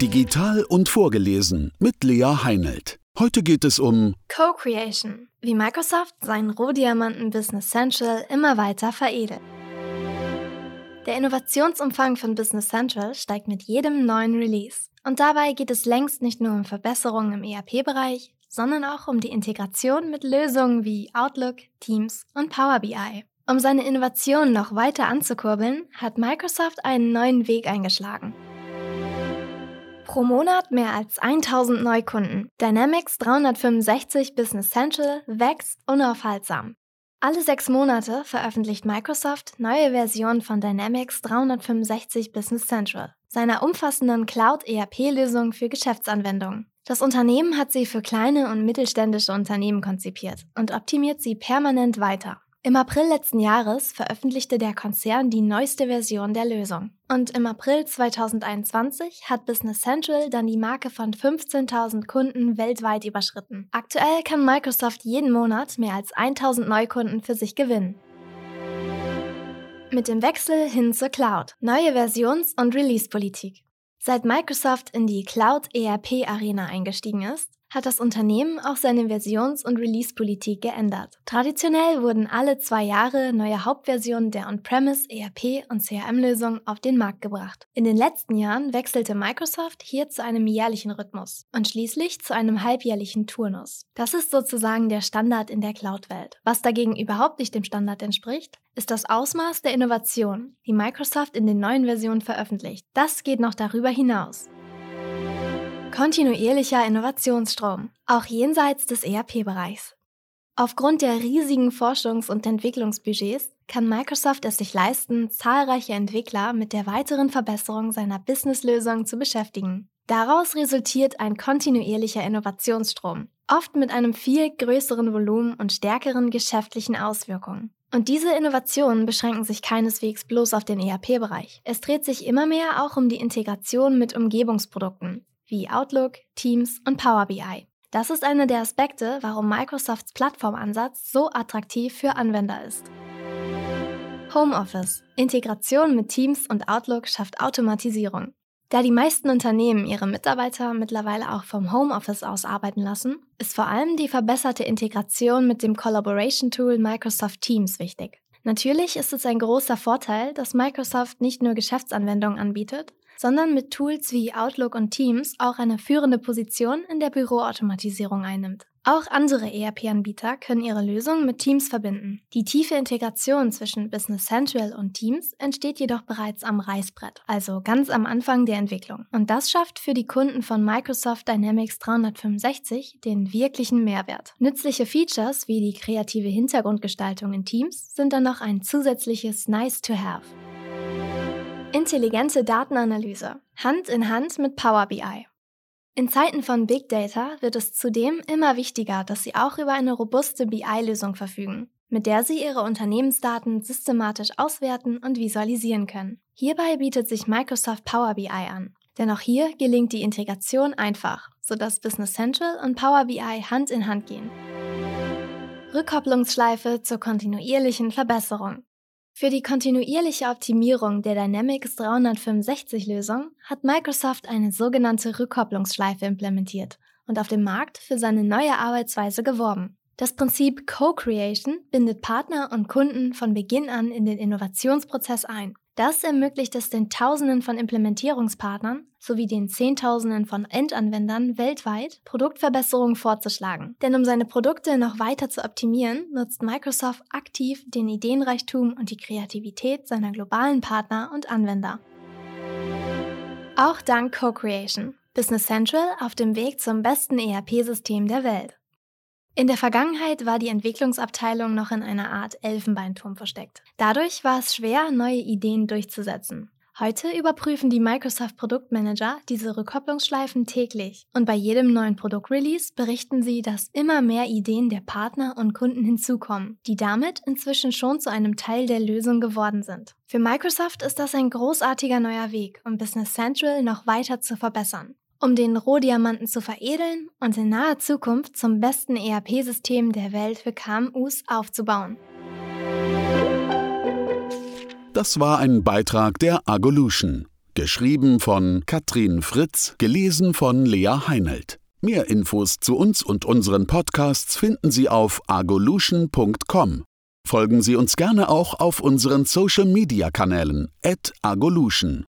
Digital und vorgelesen mit Lea Heinelt. Heute geht es um Co-Creation, wie Microsoft seinen Rohdiamanten Business Central immer weiter veredelt. Der Innovationsumfang von Business Central steigt mit jedem neuen Release. Und dabei geht es längst nicht nur um Verbesserungen im ERP-Bereich, sondern auch um die Integration mit Lösungen wie Outlook, Teams und Power BI. Um seine Innovationen noch weiter anzukurbeln, hat Microsoft einen neuen Weg eingeschlagen. Pro Monat mehr als 1000 Neukunden. Dynamics 365 Business Central wächst unaufhaltsam. Alle sechs Monate veröffentlicht Microsoft neue Versionen von Dynamics 365 Business Central, seiner umfassenden Cloud-ERP-Lösung für Geschäftsanwendungen. Das Unternehmen hat sie für kleine und mittelständische Unternehmen konzipiert und optimiert sie permanent weiter. Im April letzten Jahres veröffentlichte der Konzern die neueste Version der Lösung. Und im April 2021 hat Business Central dann die Marke von 15.000 Kunden weltweit überschritten. Aktuell kann Microsoft jeden Monat mehr als 1.000 Neukunden für sich gewinnen. Mit dem Wechsel hin zur Cloud. Neue Versions- und Release-Politik. Seit Microsoft in die Cloud-ERP-Arena eingestiegen ist, hat das Unternehmen auch seine Versions- und Release-Politik geändert. Traditionell wurden alle zwei Jahre neue Hauptversionen der On-Premise ERP- und CRM-Lösungen auf den Markt gebracht. In den letzten Jahren wechselte Microsoft hier zu einem jährlichen Rhythmus und schließlich zu einem halbjährlichen Turnus. Das ist sozusagen der Standard in der Cloud-Welt. Was dagegen überhaupt nicht dem Standard entspricht, ist das Ausmaß der Innovation, die Microsoft in den neuen Versionen veröffentlicht. Das geht noch darüber hinaus. Kontinuierlicher Innovationsstrom, auch jenseits des ERP-Bereichs. Aufgrund der riesigen Forschungs- und Entwicklungsbudgets kann Microsoft es sich leisten, zahlreiche Entwickler mit der weiteren Verbesserung seiner Businesslösung zu beschäftigen. Daraus resultiert ein kontinuierlicher Innovationsstrom, oft mit einem viel größeren Volumen und stärkeren geschäftlichen Auswirkungen. Und diese Innovationen beschränken sich keineswegs bloß auf den ERP-Bereich. Es dreht sich immer mehr auch um die Integration mit Umgebungsprodukten, wie Outlook, Teams und Power BI. Das ist einer der Aspekte, warum Microsofts Plattformansatz so attraktiv für Anwender ist. Homeoffice. Integration mit Teams und Outlook schafft Automatisierung. Da die meisten Unternehmen ihre Mitarbeiter mittlerweile auch vom Homeoffice aus arbeiten lassen, ist vor allem die verbesserte Integration mit dem Collaboration Tool Microsoft Teams wichtig. Natürlich ist es ein großer Vorteil, dass Microsoft nicht nur Geschäftsanwendungen anbietet, sondern mit Tools wie Outlook und Teams auch eine führende Position in der Büroautomatisierung einnimmt. Auch andere ERP-Anbieter können ihre Lösungen mit Teams verbinden. Die tiefe Integration zwischen Business Central und Teams entsteht jedoch bereits am Reißbrett, also ganz am Anfang der Entwicklung. Und das schafft für die Kunden von Microsoft Dynamics 365 den wirklichen Mehrwert. Nützliche Features wie die kreative Hintergrundgestaltung in Teams sind dann noch ein zusätzliches Nice to Have. Intelligente Datenanalyse. Hand in Hand mit Power BI. In Zeiten von Big Data wird es zudem immer wichtiger, dass Sie auch über eine robuste BI-Lösung verfügen, mit der Sie Ihre Unternehmensdaten systematisch auswerten und visualisieren können. Hierbei bietet sich Microsoft Power BI an. Denn auch hier gelingt die Integration einfach, sodass Business Central und Power BI Hand in Hand gehen. Rückkopplungsschleife zur kontinuierlichen Verbesserung. Für die kontinuierliche Optimierung der Dynamics 365-Lösung hat Microsoft eine sogenannte Rückkopplungsschleife implementiert und auf dem Markt für seine neue Arbeitsweise geworben. Das Prinzip Co-Creation bindet Partner und Kunden von Beginn an in den Innovationsprozess ein. Das ermöglicht es den Tausenden von Implementierungspartnern sowie den Zehntausenden von Endanwendern weltweit, Produktverbesserungen vorzuschlagen. Denn um seine Produkte noch weiter zu optimieren, nutzt Microsoft aktiv den Ideenreichtum und die Kreativität seiner globalen Partner und Anwender. Auch dank Co-Creation. Business Central auf dem Weg zum besten ERP-System der Welt. In der Vergangenheit war die Entwicklungsabteilung noch in einer Art Elfenbeinturm versteckt. Dadurch war es schwer, neue Ideen durchzusetzen. Heute überprüfen die Microsoft Produktmanager diese Rückkopplungsschleifen täglich und bei jedem neuen Produktrelease berichten sie, dass immer mehr Ideen der Partner und Kunden hinzukommen, die damit inzwischen schon zu einem Teil der Lösung geworden sind. Für Microsoft ist das ein großartiger neuer Weg, um Business Central noch weiter zu verbessern um den Rohdiamanten zu veredeln und in naher Zukunft zum besten ERP-System der Welt für KMUs aufzubauen. Das war ein Beitrag der Agolution. Geschrieben von Katrin Fritz, gelesen von Lea Heinelt. Mehr Infos zu uns und unseren Podcasts finden Sie auf agolution.com. Folgen Sie uns gerne auch auf unseren Social Media Kanälen, at agolution.